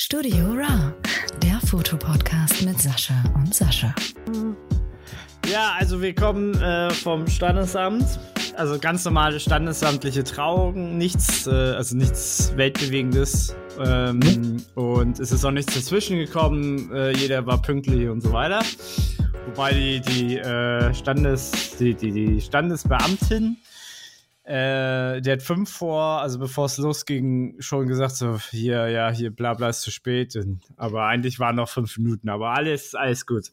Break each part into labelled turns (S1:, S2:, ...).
S1: Studio Ra, der Fotopodcast mit Sascha und Sascha.
S2: Ja, also wir kommen äh, vom Standesamt. Also ganz normale standesamtliche Trauung, nichts, äh, also nichts Weltbewegendes. Ähm, und es ist auch nichts dazwischen gekommen. Äh, jeder war pünktlich und so weiter. Wobei die, die, äh, Standes, die, die, die Standesbeamtin äh, der hat fünf vor, also bevor es losging, schon gesagt, so, hier, ja, hier, bla, bla, ist zu spät. Und, aber eigentlich waren noch fünf Minuten, aber alles, alles gut.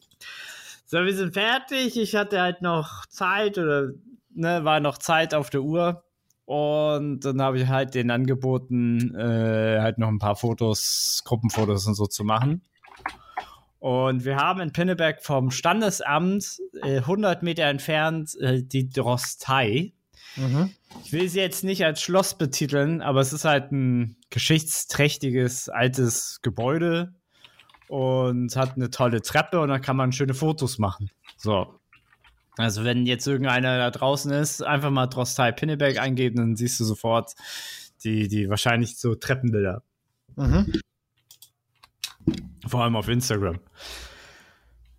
S2: So, wir sind fertig. Ich hatte halt noch Zeit oder, ne, war noch Zeit auf der Uhr. Und dann habe ich halt den angeboten, äh, halt noch ein paar Fotos, Gruppenfotos und so zu machen. Und wir haben in Pinneberg vom Standesamt äh, 100 Meter entfernt äh, die Drostei. Mhm. Ich will sie jetzt nicht als Schloss betiteln, aber es ist halt ein geschichtsträchtiges altes Gebäude und hat eine tolle Treppe und da kann man schöne Fotos machen. So. Also wenn jetzt irgendeiner da draußen ist, einfach mal Drostai Pinneberg eingeben, dann siehst du sofort die, die wahrscheinlich so Treppenbilder. Mhm. Vor allem auf Instagram.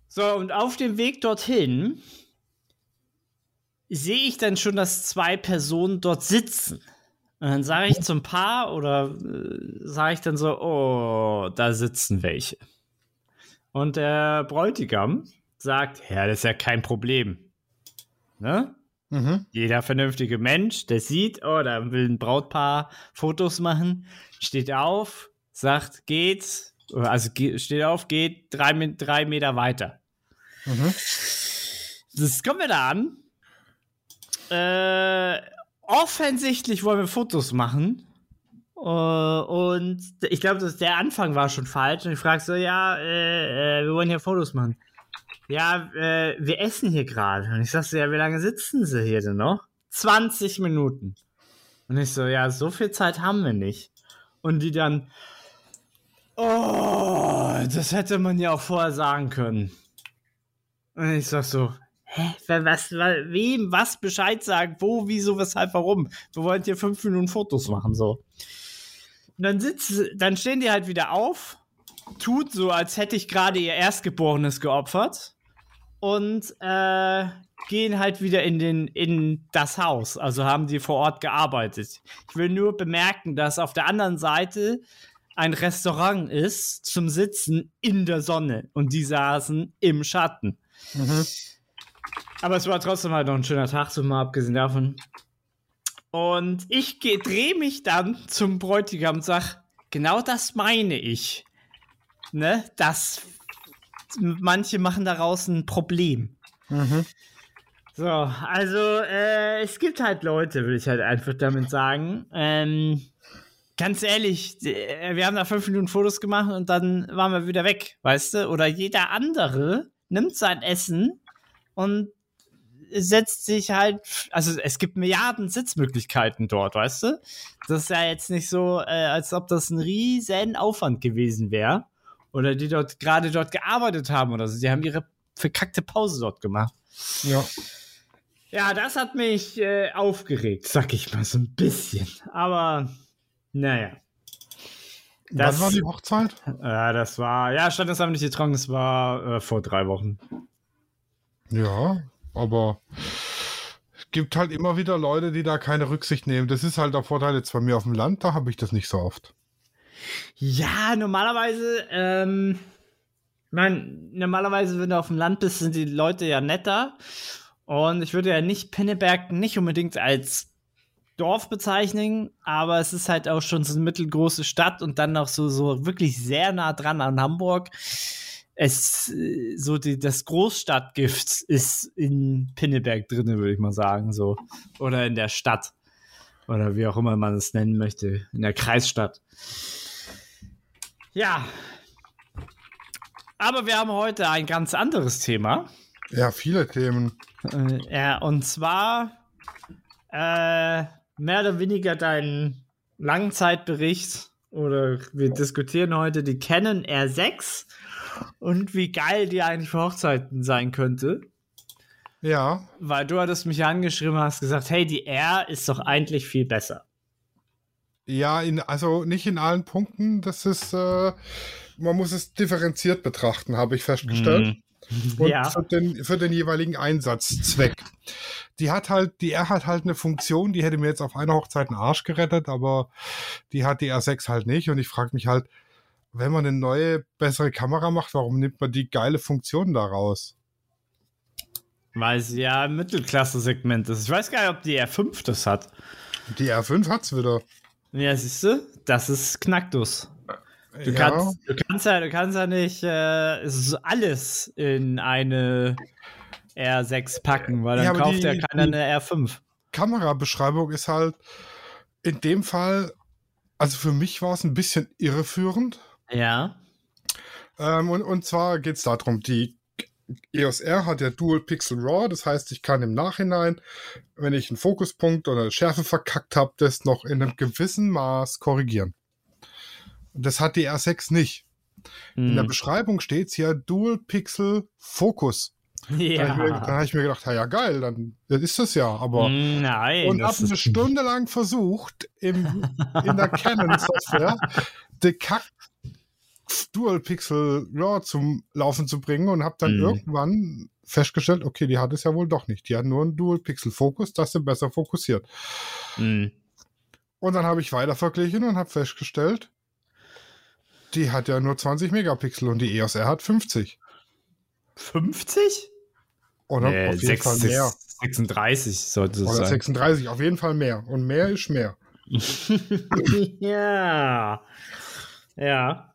S2: So, und auf dem Weg dorthin sehe ich dann schon, dass zwei Personen dort sitzen. Und dann sage ich zum Paar oder äh, sage ich dann so, oh, da sitzen welche. Und der Bräutigam sagt, ja, das ist ja kein Problem. Ne? Mhm. Jeder vernünftige Mensch, der sieht, oh, da will ein Brautpaar Fotos machen, steht auf, sagt, geht, also steht auf, geht drei, drei Meter weiter. Mhm. Das kommen wir da an äh, offensichtlich wollen wir Fotos machen. Uh, und ich glaube, der Anfang war schon falsch. Und ich frage so, ja, äh, äh, wir wollen hier Fotos machen. Ja, äh, wir essen hier gerade. Und ich sag so, ja, wie lange sitzen sie hier denn noch? 20 Minuten. Und ich so, ja, so viel Zeit haben wir nicht. Und die dann, oh, das hätte man ja auch vorher sagen können. Und ich sag so, hä, was, wem was Bescheid sagen, wo, wieso, weshalb, warum. Wir wollen hier fünf Minuten Fotos machen, so. Und dann sitzt, dann stehen die halt wieder auf, tut so, als hätte ich gerade ihr Erstgeborenes geopfert und äh, gehen halt wieder in, den, in das Haus. Also haben die vor Ort gearbeitet. Ich will nur bemerken, dass auf der anderen Seite ein Restaurant ist zum Sitzen in der Sonne und die saßen im Schatten. Mhm. Aber es war trotzdem halt noch ein schöner Tag, so mal abgesehen davon. Und ich drehe mich dann zum Bräutigam und sag, genau das meine ich. Ne? Das, manche machen daraus ein Problem. Mhm. So, also äh, es gibt halt Leute, will ich halt einfach damit sagen. Ähm, ganz ehrlich, äh, wir haben da fünf Minuten Fotos gemacht und dann waren wir wieder weg, weißt du? Oder jeder andere nimmt sein Essen und setzt sich halt, also es gibt Milliarden Sitzmöglichkeiten dort, weißt du? Das ist ja jetzt nicht so, äh, als ob das ein riesen Aufwand gewesen wäre. Oder die dort gerade dort gearbeitet haben oder so. Die haben ihre verkackte Pause dort gemacht. Ja. Ja, das hat mich äh, aufgeregt, sag ich mal so ein bisschen. Aber naja.
S3: Das, Wann war die Hochzeit?
S2: Ja, das war, ja, standesamtliche Trauung, das war äh, vor drei Wochen.
S3: Ja, aber es gibt halt immer wieder Leute, die da keine Rücksicht nehmen. Das ist halt der Vorteil jetzt bei mir auf dem Land, da habe ich das nicht so oft.
S2: Ja, normalerweise, ähm, ich meine, normalerweise, wenn du auf dem Land bist, sind die Leute ja netter. Und ich würde ja nicht Pinneberg nicht unbedingt als Dorf bezeichnen, aber es ist halt auch schon so eine mittelgroße Stadt und dann noch so, so wirklich sehr nah dran an Hamburg es äh, so die, das Großstadtgift ist in Pinneberg drin, würde ich mal sagen, so. Oder in der Stadt. Oder wie auch immer man es nennen möchte. In der Kreisstadt. Ja. Aber wir haben heute ein ganz anderes Thema.
S3: Ja, viele Themen.
S2: Äh, ja, und zwar äh, mehr oder weniger dein Langzeitbericht. Oder wir diskutieren heute die Canon R6 und wie geil die eigentlich für Hochzeiten sein könnte.
S3: Ja.
S2: Weil du hattest mich angeschrieben und hast gesagt, hey, die R ist doch eigentlich viel besser.
S3: Ja, in, also nicht in allen Punkten. Das ist, äh, man muss es differenziert betrachten, habe ich festgestellt.
S2: Mhm.
S3: Und
S2: Ja.
S3: für, den, für den jeweiligen Einsatzzweck. Die hat halt, die R hat halt eine Funktion, die hätte mir jetzt auf einer Hochzeit einen Arsch gerettet, aber die hat die R6 halt nicht. Und ich frage mich halt, wenn man eine neue, bessere Kamera macht, warum nimmt man die geile Funktion da raus?
S2: Weil sie ja im Mittelklasse-Segment ist. Ich weiß gar nicht, ob die R5 das hat.
S3: Die R5 hat's wieder.
S2: Ja, siehst du, das ist Knacktus. Du,
S3: ja,
S2: kannst, du kannst ja, du kannst ja nicht äh, es alles in eine R6 packen, weil dann
S3: Ja,
S2: kauft
S3: die-
S2: ja keiner eine R5.
S3: Kamerabeschreibung ist halt in dem Fall, also für mich war es ein bisschen irreführend.
S2: Ja.
S3: Ähm, und, und zwar geht es darum, die EOS R hat ja Dual Pixel RAW, das heißt, ich kann im Nachhinein, wenn ich einen Fokuspunkt oder eine Schärfe verkackt habe, das noch in einem gewissen Maß korrigieren. Das hat die R6 nicht. In der
S2: Hm.
S3: Beschreibung steht hier Dual Pixel Fokus. Da habe ich, mir- dann
S2: Ja.
S3: hab ich mir gedacht, ja, ja geil, dann das ist das ja, aber
S2: Nein.
S3: und habe eine Stunde lang versucht, im, in der Canon-Software die Kack Dual Pixel RAW zum Laufen zu bringen und habe dann
S2: Mhm.
S3: irgendwann festgestellt, okay, die hat es ja wohl doch nicht. Die hat nur einen Dual Pixel Fokus, das sie besser fokussiert.
S2: Hm.
S3: Und dann habe ich weiter verglichen und habe festgestellt, die hat ja nur 20 Megapixel und die EOS R hat 50.
S2: 50?
S3: Oder
S2: Nee,
S3: auf jeden
S2: sechs-
S3: Fall mehr.
S2: 36 sollte es
S3: Oder
S2: sein.
S3: 36, auf jeden Fall mehr. Und mehr ist mehr.
S2: ja. Ja.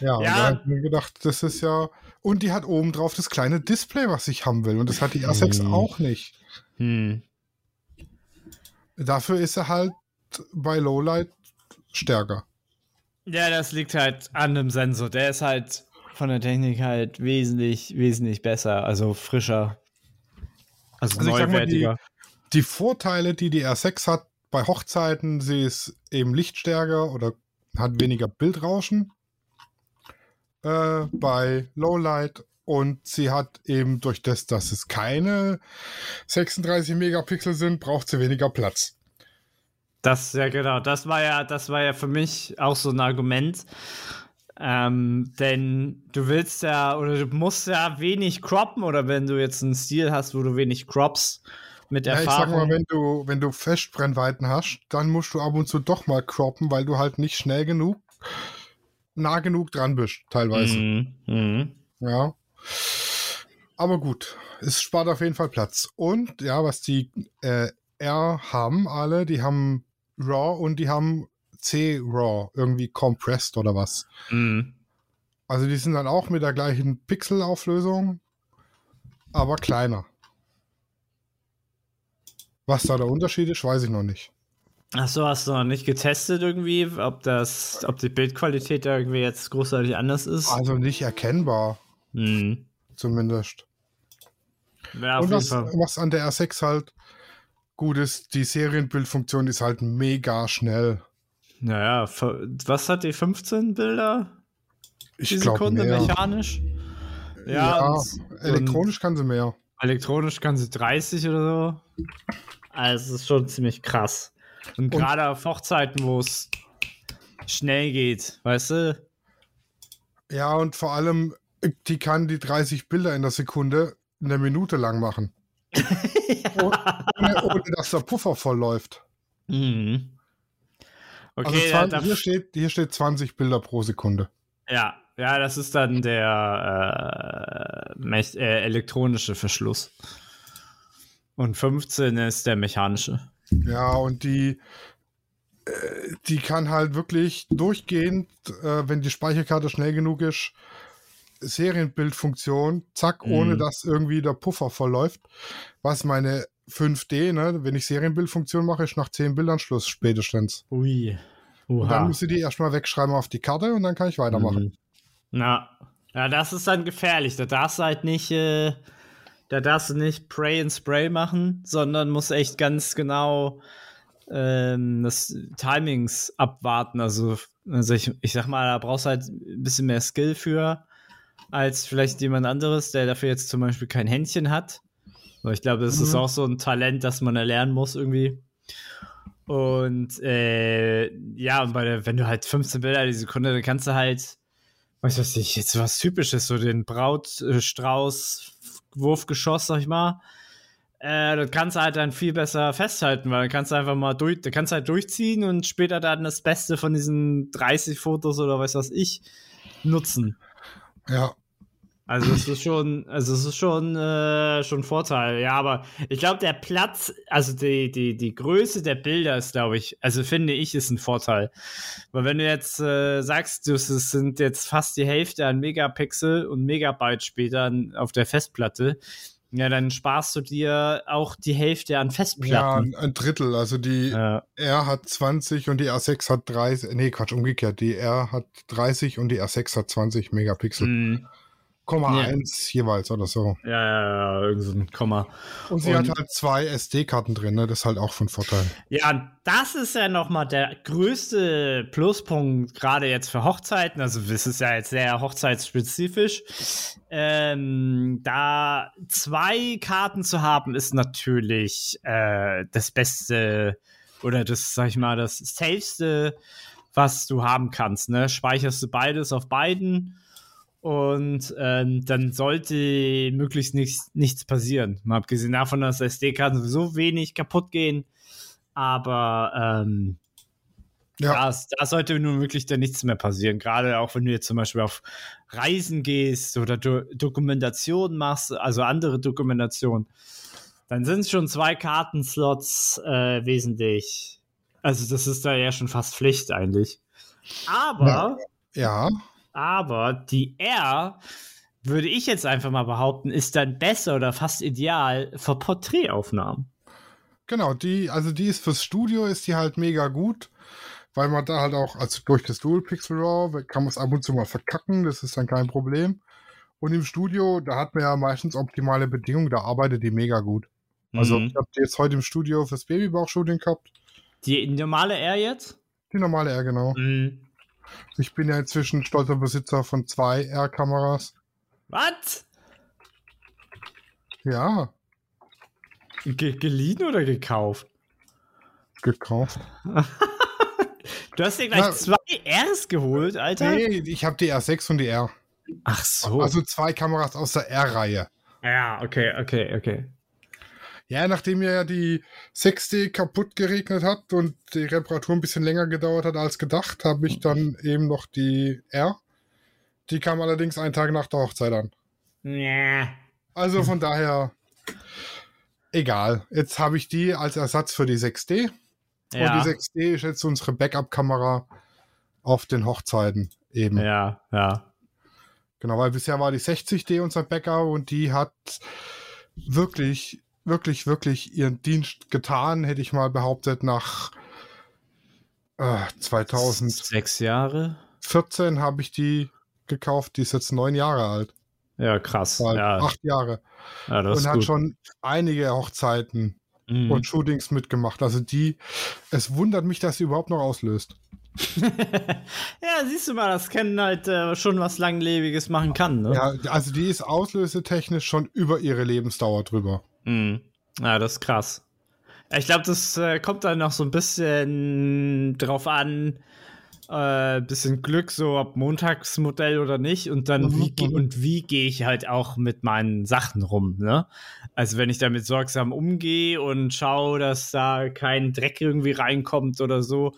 S3: Ja, und
S2: Ja.
S3: da habe ich mir gedacht, das ist ja. Und die hat oben drauf das kleine Display, was ich haben will. Und das hat die R6
S2: Mhm.
S3: auch nicht.
S2: Hm.
S3: Dafür ist er halt bei Lowlight stärker.
S2: Ja, das liegt halt an dem Sensor. Der ist halt von der Technik halt wesentlich, wesentlich besser, also frischer. Also,
S3: Also sag mal, die-
S2: neuwertiger.
S3: Die Vorteile, die die R6 hat bei Hochzeiten, sie ist eben lichtstärker oder hat weniger Bildrauschen äh, bei Lowlight. Und sie hat eben durch das, dass es keine 36 Megapixel sind, braucht sie weniger Platz.
S2: Das, ja genau, das war ja, das war ja für mich auch so ein Argument. Ähm, denn du willst ja, oder du musst ja wenig croppen, oder wenn du jetzt einen Stil hast, wo du wenig crops mit
S3: Ja, ich sag mal, wenn du, wenn du Festbrennweiten hast, dann musst du ab und zu doch mal croppen, weil du halt nicht schnell genug, nah genug dran bist, teilweise.
S2: Mhm. Mhm.
S3: Ja. Aber gut, es spart auf jeden Fall Platz. Und ja, was die äh, R haben alle, die haben RAW und die haben C-RAW, irgendwie compressed oder was.
S2: Mhm.
S3: Also die sind dann auch mit der gleichen Pixelauflösung, aber kleiner. Was da der Unterschied ist, weiß ich noch nicht.
S2: Achso, hast du noch nicht getestet irgendwie, ob das, ob die Bildqualität da irgendwie jetzt großartig anders ist?
S3: Also nicht erkennbar,
S2: Mhm.
S3: zumindest.
S2: Ja,
S3: Und was, was an der R6 halt gut ist, die Serienbildfunktion ist halt mega schnell.
S2: Naja, was hat die 15 Bilder
S3: Ich
S2: die Sekunde
S3: mehr.
S2: mechanisch?
S3: Ja,
S2: Ja, und,
S3: elektronisch kann sie mehr.
S2: und elektronisch kann sie 30 oder so. Also, es ist schon ziemlich krass. Und
S3: Und-
S2: gerade auf Hochzeiten, wo es schnell geht, weißt du?
S3: Ja, und vor allem, die kann die 30 Bilder in der Sekunde eine Minute lang machen. ohne, ohne dass der Puffer voll läuft.
S2: Mhm.
S3: Also
S2: Okay, da, da,
S3: hier, steht, hier steht 20 Bilder pro Sekunde.
S2: ja, ja, das ist dann der äh, äh, elektronische Verschluss. Und 15 ist der mechanische.
S3: Ja, und die, äh, die kann halt wirklich durchgehend, äh, wenn die Speicherkarte schnell genug ist, Serienbildfunktion, zack,
S2: Mhm.
S3: ohne dass irgendwie der Puffer verläuft. Was meine 5D, ne, wenn ich Serienbildfunktion mache, ist nach 10 Bildern Schluss spätestens.
S2: Ui.
S3: Und dann muss ich die erstmal wegschreiben auf die Karte und dann kann ich weitermachen.
S2: Mhm. Na, ja, das ist dann gefährlich. Da darfst du halt nicht, äh, da darfst du nicht Pray and Spray machen, sondern musst echt ganz genau ähm, das Timings abwarten. Also, also ich, ich sag mal, da brauchst du halt ein bisschen mehr Skill für, als vielleicht jemand anderes, der dafür jetzt zum Beispiel kein Händchen hat. Aber ich glaube, das ist
S3: Mhm.
S2: auch so ein Talent, das man erlernen muss irgendwie. Und äh, ja, und bei der, wenn du halt 15 Bilder die Sekunde, dann kannst du halt, weiß was ich, jetzt was Typisches, so den Brautstrauß, Wurfgeschoss, sag ich mal. Äh, das kannst du halt dann viel besser festhalten, weil dann kannst du einfach mal durch, da kannst du halt durchziehen und später dann das Beste von diesen 30 Fotos oder weiß was ich nutzen.
S3: Ja,
S2: Also es ist schon, also es ist schon, äh, schon ein Vorteil. Ja, aber ich glaube, der Platz, also die, die, die Größe der Bilder ist, glaube ich, also finde ich, ist ein Vorteil. Weil wenn du jetzt äh, sagst, du, es sind jetzt fast die Hälfte an Megapixel und Megabyte später auf der Festplatte, ja, dann sparst du dir auch die Hälfte an
S3: ja,
S2: Festplatten.
S3: ein ein Drittel. Also die
S2: Ja,
S3: R hat 20 und die R6 hat 30. Nee, Quatsch, umgekehrt. Die R hat 30 und die R6 hat 20 Megapixel.
S2: Mm,
S3: Komma
S2: Ja.
S3: 1 jeweils oder so.
S2: ja, ja, ja, irgend so ein Komma.
S3: Und sie
S2: Und-
S3: hat halt zwei SD-Karten drin, ne? Das ist halt auch von Vorteil.
S2: Ja, das ist ja nochmal der größte Pluspunkt, gerade jetzt für Hochzeiten. Also, das ist ja jetzt sehr hochzeitsspezifisch. Ähm, da zwei Karten zu haben, ist natürlich äh, das Beste oder das, sag ich mal, das Safeste, was du haben kannst. Ne? Speicherst du beides auf beiden und ähm, dann sollte möglichst nichts, nichts passieren. Mal abgesehen davon, dass SD-Karten sowieso wenig kaputt gehen. Aber ähm,
S3: Ja.
S2: da, da sollte nun wirklich dann nichts mehr passieren. Gerade auch wenn du jetzt zum Beispiel auf Reisen gehst oder Do Dokumentation machst, also andere Dokumentation, dann sind es schon zwei Kartenslots äh, wesentlich. Also das ist da ja schon fast Pflicht eigentlich. Aber,
S3: Ja,
S2: aber die R, würde ich jetzt einfach mal behaupten, ist dann besser oder fast ideal für Porträtaufnahmen.
S3: genau. Die, also die ist fürs Studio, ist die halt mega gut. Weil man da halt auch, also durch das Dual Pixel RAW kann man es ab und zu mal verkacken, das ist dann kein Problem. Und im Studio, da hat man ja meistens optimale Bedingungen, da arbeitet die mega gut. Also
S2: Mhm.
S3: ich habe die jetzt heute im Studio fürs Babybauchshooting gehabt.
S2: die normale R jetzt?
S3: Die normale R, genau.
S2: Mhm.
S3: Ich bin ja inzwischen stolzer Besitzer von zwei R-Kameras.
S2: Was?
S3: Ja,
S2: Ge geliehen oder gekauft?
S3: gekauft.
S2: Du hast dir gleich
S3: Na-
S2: zwei Rs geholt, Alter?
S3: Nee, ich habe die R6 und die R.
S2: Ach so.
S3: Also zwei Kameras aus der R-Reihe.
S2: ja, okay, okay, okay.
S3: Ja, nachdem ja die 6D kaputt geregnet hat und die Reparatur ein bisschen länger gedauert hat als gedacht, habe ich dann eben noch die R. Die kam allerdings einen Tag nach der Hochzeit an.
S2: Ja.
S3: Also von daher egal. Jetzt habe ich die als Ersatz für die 6D.
S2: Ja.
S3: Und die 6D ist jetzt unsere Backup-Kamera auf den Hochzeiten eben.
S2: ja, ja.
S3: Genau, weil bisher war die 60D unser Backup und die hat wirklich, wirklich, wirklich ihren Dienst getan, hätte ich mal behauptet, nach äh, 2014
S2: Sechs Jahre?
S3: habe ich die gekauft, die ist jetzt neun Jahre alt.
S2: Ja, krass.
S3: Bald
S2: Ja,
S3: Acht Jahre.
S2: ja
S3: und hat
S2: gut.
S3: schon einige Hochzeiten
S2: Mhm.
S3: und Shootings mitgemacht. Also die, es wundert mich, dass sie überhaupt noch auslöst.
S2: ja, siehst du mal, das Canon halt äh, schon was Langlebiges machen kann, ne?
S3: Ja, also die ist auslösetechnisch schon über ihre Lebensdauer drüber.
S2: Mhm. Ja, das ist krass. Ich glaube, das äh, kommt dann noch so ein bisschen drauf an, äh, bisschen Glück, so ob Montagsmodell oder nicht und dann
S3: Mhm,
S2: wie
S3: mhm.
S2: und wie gehe ich halt auch mit meinen Sachen rum, ne? Also wenn ich damit sorgsam umgehe und schaue, dass da kein Dreck irgendwie reinkommt oder so,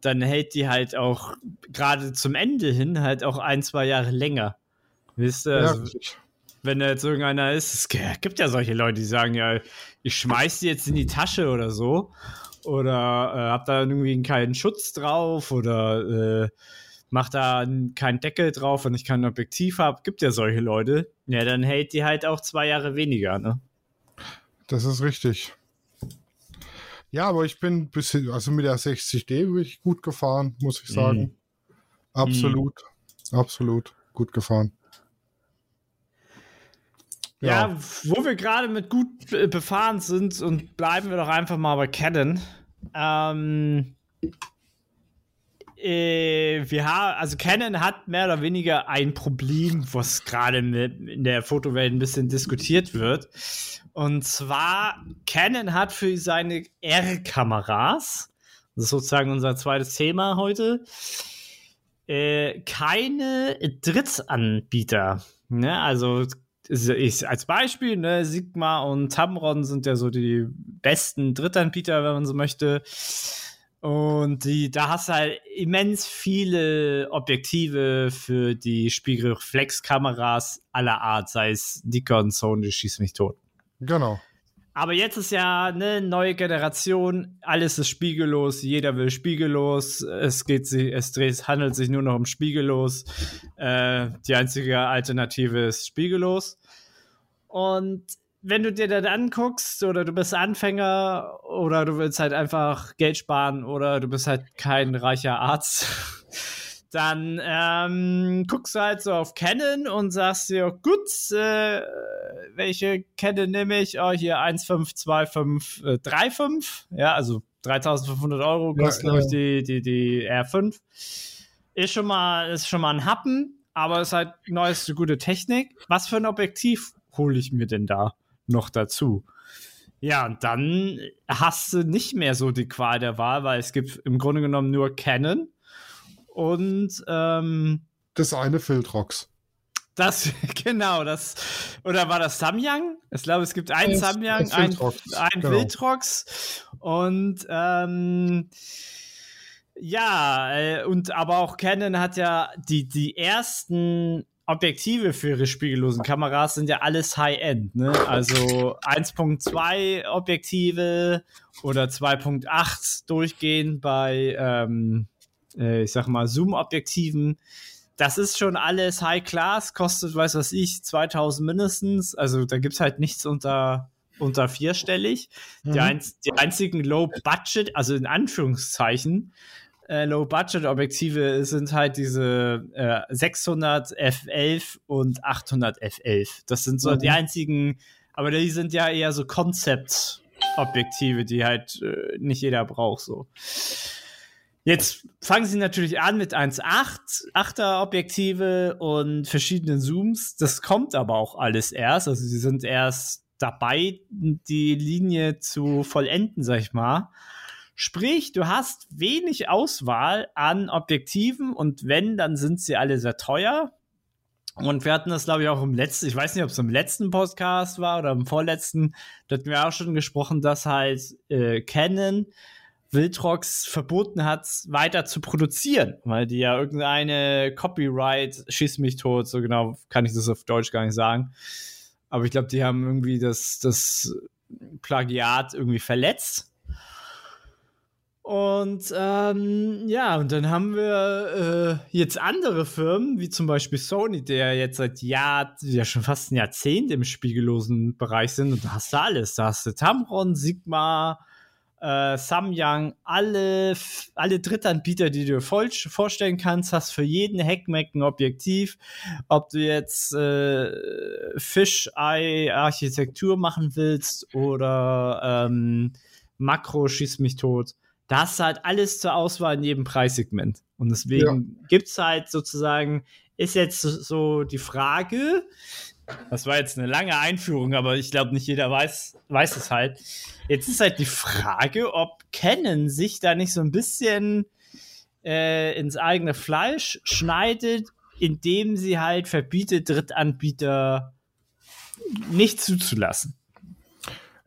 S2: dann hält die halt auch gerade zum Ende hin halt auch ein, zwei Jahre länger. Wisst ihr?
S3: ja,
S2: Also,
S3: richtig.
S2: Wenn da jetzt irgendeiner ist, es gibt ja solche Leute, die sagen, ja, ich schmeiß die jetzt in die Tasche oder so. Oder äh, hab da irgendwie keinen Schutz drauf oder äh, mach da keinen Deckel drauf, wenn ich kein Objektiv habe. Gibt ja solche Leute. Ja, dann hält die halt auch zwei Jahre weniger, ne?
S3: Das ist richtig. Ja, aber ich bin bisschen, also mit der 60D bin ich gut gefahren, muss ich sagen.
S2: Mhm.
S3: Absolut, absolut gut gefahren.
S2: Ja, wo wir gerade mit gut befahren sind und bleiben wir doch einfach mal bei Canon. Ähm, äh, wir haben, also Canon hat mehr oder weniger ein Problem, was gerade in der Fotowelt ein bisschen diskutiert wird. Und zwar, Canon hat für seine R-Kameras Das ist sozusagen unser zweites Thema heute. Äh, keine Drittanbieter. Ne? Also ich, als Beispiel, ne, Sigma und Tamron sind ja so die besten Drittanbieter, wenn man so möchte. Und die, da hast du halt immens viele Objektive für die Spiegelreflexkameras aller Art, sei es Nikon, Sony, schieß mich tot.
S3: Genau.
S2: Aber jetzt ist ja eine neue Generation, alles ist spiegellos, jeder will spiegellos, es geht es dreht, handelt sich nur noch um spiegellos. Äh, die einzige Alternative ist spiegellos. Und wenn du dir das anguckst oder du bist Anfänger oder du willst halt einfach Geld sparen oder du bist halt kein reicher Arzt, dann ähm, guckst du halt so auf Canon und sagst dir, gut, äh, welche Canon nehme ich? Oh, hier 152535, äh, ja, also 3500 Euro kostet, ja, glaube ich, die, die, die R5. Ist schon mal, ist schon mal ein Happen, aber ist halt neueste gute Technik. Was für ein Objektiv hole ich mir denn da noch dazu? Ja, und dann hast du nicht mehr so die Qual der Wahl, weil es gibt im Grunde genommen nur Canon und ähm,
S3: das eine Filtrox.
S2: Das, genau, das, oder war das Samyang? Ich glaube, es gibt ein Samyang, ein, ein genau. Filtrox und ähm, ja, äh, und aber auch Canon hat ja die, die ersten Objektive für ihre spiegellosen Kameras sind ja alles High-End, ne? Also 1.2 Objektive oder 2.8 durchgehend bei ähm, äh, ich sag mal, Zoom-Objektiven. Das ist schon alles High Class, kostet, weiß was ich, 2000 mindestens. Also da gibt es halt nichts unter, unter vierstellig. Mhm. Die, ein, die einzigen Low Budget, also in Anführungszeichen, äh, Low Budget Objektive sind halt diese äh, 600 f11 und 800 f11. Das sind so mhm. die einzigen, aber die sind ja eher so Konzept Objektive, die halt äh, nicht jeder braucht so. Jetzt fangen sie natürlich an mit 1.8, 8er Objektive und verschiedenen Zooms. Das kommt aber auch alles erst. Also sie sind erst dabei, die Linie zu vollenden, sag ich mal. Sprich, du hast wenig Auswahl an Objektiven und wenn, dann sind sie alle sehr teuer. Und wir hatten das, glaube ich, auch im letzten, ich weiß nicht, ob es im letzten Podcast war oder im vorletzten, da hatten wir auch schon gesprochen, dass halt äh, Canon Wildrox verboten hat, weiter zu produzieren, weil die ja irgendeine Copyright schießt mich tot, so genau kann ich das auf Deutsch gar nicht sagen. Aber ich glaube, die haben irgendwie das, das Plagiat irgendwie verletzt. Und ähm, ja, und dann haben wir äh, jetzt andere Firmen, wie zum Beispiel Sony, der jetzt seit Jahr, ja schon fast ein Jahrzehnt im spiegellosen Bereich sind. Und da hast du alles. Da hast du Tamron, Sigma, äh, Samyang, alle, alle Drittanbieter, die du dir voll, vorstellen kannst, hast für jeden Heckmeck ein Objektiv. Ob du jetzt äh, Fischei-Architektur machen willst oder ähm, Makro schießt mich tot. Da hast du halt alles zur Auswahl in jedem Preissegment. Und deswegen ja. gibt es halt sozusagen, ist jetzt so die Frage, das war jetzt eine lange Einführung, aber ich glaube, nicht jeder weiß, weiß es halt. Jetzt ist halt die Frage, ob Canon sich da nicht so ein bisschen äh, ins eigene Fleisch schneidet, indem sie halt verbietet, Drittanbieter nicht zuzulassen.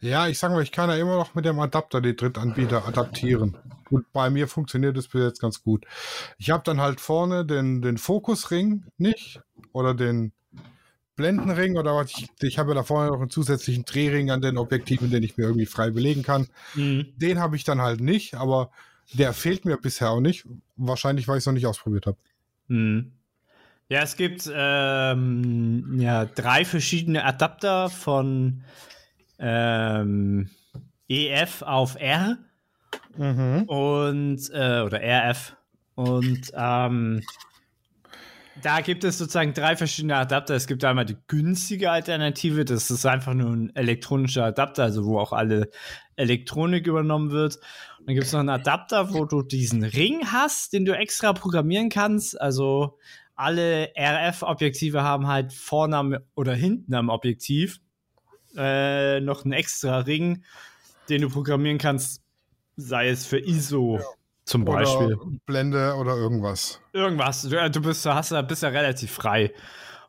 S3: Ja, ich sage mal, ich kann ja immer noch mit dem Adapter die Drittanbieter adaptieren. Und bei mir funktioniert das bis jetzt ganz gut. Ich habe dann halt vorne den, den Fokusring nicht oder den Blendenring oder was. Ich, ich habe da vorne noch einen zusätzlichen Drehring an den Objektiven, den ich mir irgendwie frei belegen kann. Mhm. Den habe ich dann halt nicht, aber der fehlt mir bisher auch nicht. Wahrscheinlich, weil ich es noch nicht ausprobiert habe.
S2: Mhm. Ja, es gibt ähm, ja, drei verschiedene Adapter von ähm, EF auf R mhm. und äh, oder RF und ähm, da gibt es sozusagen drei verschiedene Adapter. Es gibt einmal die günstige Alternative, das ist einfach nur ein elektronischer Adapter, also wo auch alle Elektronik übernommen wird. Und dann gibt es noch einen Adapter, wo du diesen Ring hast, den du extra programmieren kannst. Also alle RF-Objektive haben halt vorne am, oder hinten am Objektiv äh, noch einen extra Ring, den du programmieren kannst, sei es für ISO Zum Beispiel.
S3: oder Blende oder irgendwas.
S2: Irgendwas. Du, äh, du bist, hast, ja- bist ja relativ frei.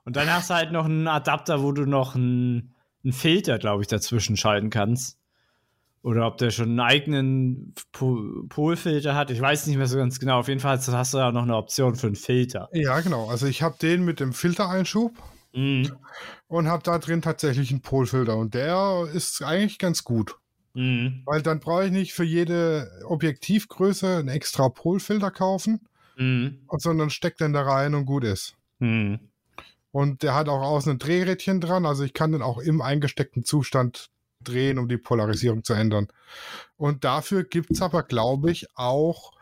S2: Und dann hast du halt noch einen Adapter, wo du noch einen, einen Filter, glaube ich, dazwischen schalten kannst. Oder ob der schon einen eigenen Po- Polfilter hat. Ich weiß nicht mehr so ganz genau. Auf jeden Fall hast du ja noch eine Option für einen Filter.
S3: Ja, genau. Also ich habe den mit dem Filtereinschub
S2: Mhm.
S3: und habe da drin tatsächlich einen Polfilter und der ist eigentlich ganz gut.
S2: Mhm.
S3: Weil dann brauche ich nicht für jede Objektivgröße einen extra Polfilter kaufen,
S2: Mhm.
S3: sondern steckt den da rein und gut ist.
S2: Mhm.
S3: Und der hat auch außen ein Drehrädchen dran, also ich kann den auch im eingesteckten Zustand drehen, um die Polarisierung zu ändern. Und dafür gibt es aber, glaube ich, auch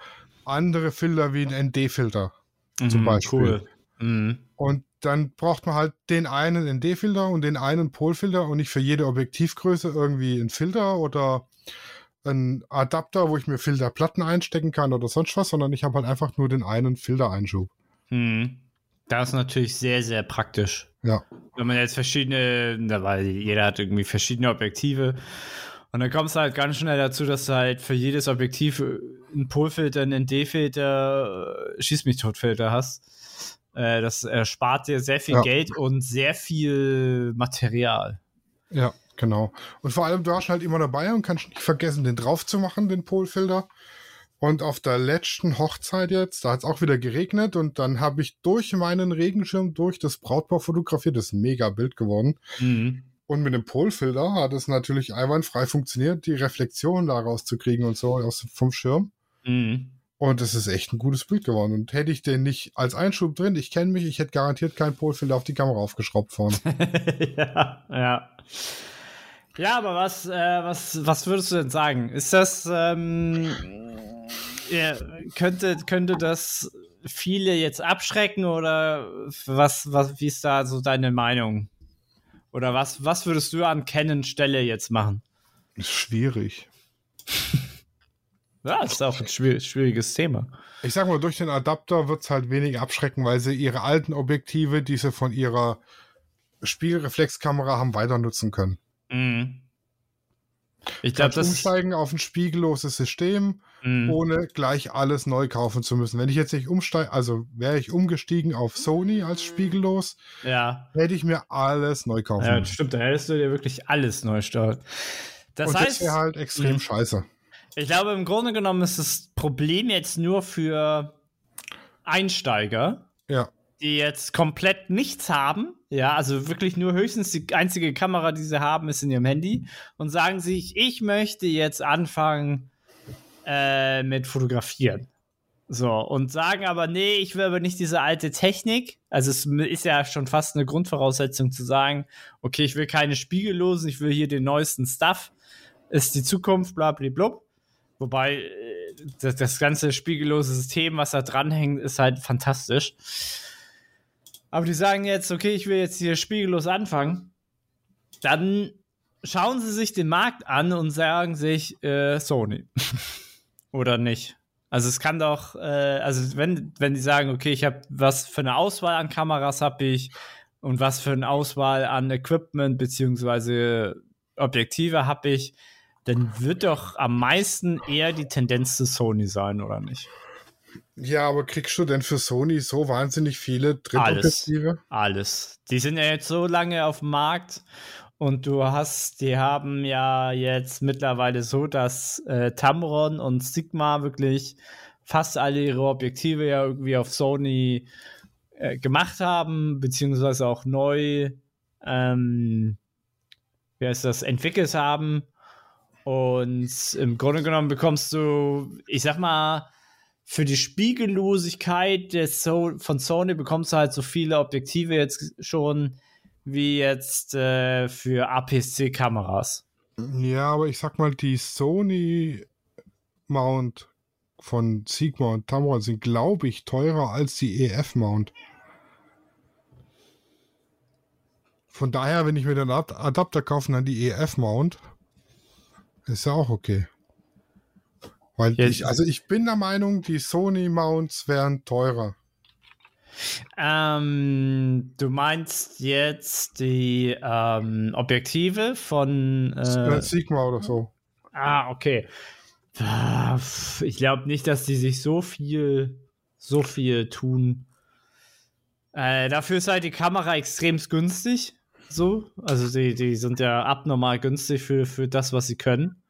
S3: andere Filter wie ein ND-Filter. Zum
S2: Mhm,
S3: Beispiel.
S2: Cool. Mhm.
S3: Und dann braucht man halt den einen ND-Filter und den einen Polfilter und nicht für jede Objektivgröße irgendwie einen Filter oder einen Adapter, wo ich mir Filterplatten einstecken kann oder sonst was, sondern ich habe halt einfach nur den einen Filtereinschub.
S2: Mhm. Das ist natürlich sehr, sehr praktisch.
S3: Ja.
S2: Wenn man jetzt verschiedene, weil jeder hat irgendwie verschiedene Objektive. Und dann kommst du halt ganz schnell dazu, dass du halt für jedes Objektiv einen Polfilter, einen ND-Filter, äh, Schieß mich tot-Filter hast. Äh, das erspart dir sehr viel
S3: Ja.
S2: Geld und sehr viel Material.
S3: Ja, genau. Und vor allem, du hast halt immer dabei und kannst nicht vergessen, den drauf zu machen, den Polfilter. Und auf der letzten Hochzeit jetzt, da hat es auch wieder geregnet und dann habe ich durch meinen Regenschirm, durch das Brautpaar fotografiert. Das ist ein mega Bild geworden.
S2: Mhm.
S3: Und mit dem Polfilter hat es natürlich einwandfrei funktioniert, die Reflexion da rauszukriegen und so aus, vom Schirm.
S2: Mhm.
S3: Und es ist echt ein gutes Bild geworden. Und hätte ich den nicht als Einschub drin, ich kenne mich, ich hätte garantiert keinen Polfilter auf die Kamera aufgeschraubt vorne.
S2: ja, ja. Ja, aber was, äh, was, was würdest du denn sagen? Ist das, ähm, ja, könnte, könnte das viele jetzt abschrecken oder was, was, wie ist da so deine Meinung? Oder was, was würdest du an Canon Stelle jetzt machen?
S3: Ist schwierig.
S2: Ja, ist auch ein schwier schwieriges Thema.
S3: Ich sag mal, durch den Adapter wird es halt wenig abschrecken, weil sie ihre alten Objektive, die sie von ihrer Spiegelreflexkamera haben, weiter nutzen können.
S2: Mhm. Ich glaube, das.
S3: umsteigen auf ein spiegelloses System,
S2: Mhm.
S3: ohne gleich alles neu kaufen zu müssen. Wenn ich jetzt nicht umsteige, also wäre ich umgestiegen auf Sony als spiegellos,
S2: Ja.
S3: hätte ich mir alles neu kaufen
S2: ja, stimmt, da hättest du dir wirklich alles neu starten. Das
S3: Und
S2: heißt,
S3: das wäre halt extrem
S2: Mhm.
S3: scheiße.
S2: Ich glaube, im Grunde genommen ist das Problem jetzt nur für Einsteiger,
S3: Ja.
S2: die jetzt komplett nichts haben. Ja, also wirklich nur höchstens die einzige Kamera, die sie haben, ist in ihrem Handy und sagen sich, ich möchte jetzt anfangen äh, mit Fotografieren. So, und sagen aber, nee, ich will aber nicht diese alte Technik. Also es ist ja schon fast eine Grundvoraussetzung zu sagen, okay, ich will keine Spiegellosen, ich will hier den neuesten Stuff. Ist die Zukunft, bla bla bla. Wobei äh, das, das ganze spiegellose System, was da dranhängt, ist halt fantastisch. Aber die sagen jetzt, okay, ich will jetzt hier spiegellos anfangen. Dann schauen sie sich den Markt an und sagen sich äh, Sony. Oder nicht. Also es kann doch, äh, also wenn, wenn die sagen, okay, ich habe was für eine Auswahl an Kameras habe ich und was für eine Auswahl an Equipment beziehungsweise Objektive habe ich, dann wird doch am meisten eher die Tendenz zu Sony sein, oder nicht?
S3: Ja, aber kriegst du denn für Sony so wahnsinnig viele Drittobjektive?
S2: Alles. Die sind ja jetzt so lange auf dem Markt und du hast, die haben ja jetzt mittlerweile so, dass äh, Tamron und Sigma wirklich fast alle ihre Objektive ja irgendwie auf Sony äh, gemacht haben, beziehungsweise auch neu, ähm, wie heißt das, entwickelt haben. Und im Grunde genommen bekommst du, ich sag mal, für die Spiegellosigkeit der so von Sony bekommst du halt so viele Objektive jetzt schon wie jetzt äh, für APS-C-Kameras.
S3: Ja, aber ich sag mal, die Sony Mount von Sigma und Tamron sind, glaube ich, teurer als die EF Mount. Von daher, wenn ich mir den Ad- Adapter kaufe, dann die EF Mount, ist ja auch okay. Weil
S2: Jetzt-
S3: ich, also ich bin der Meinung, die Sony Mounts wären teurer.
S2: Ähm, du meinst jetzt die ähm, Objektive von. Äh,
S3: Sigma oder so.
S2: ah, okay. Ich glaube nicht, dass die sich so viel, so viel tun. Äh, dafür ist halt die Kamera extrem günstig. So. Also die, die sind ja abnormal günstig für, für das, was sie können.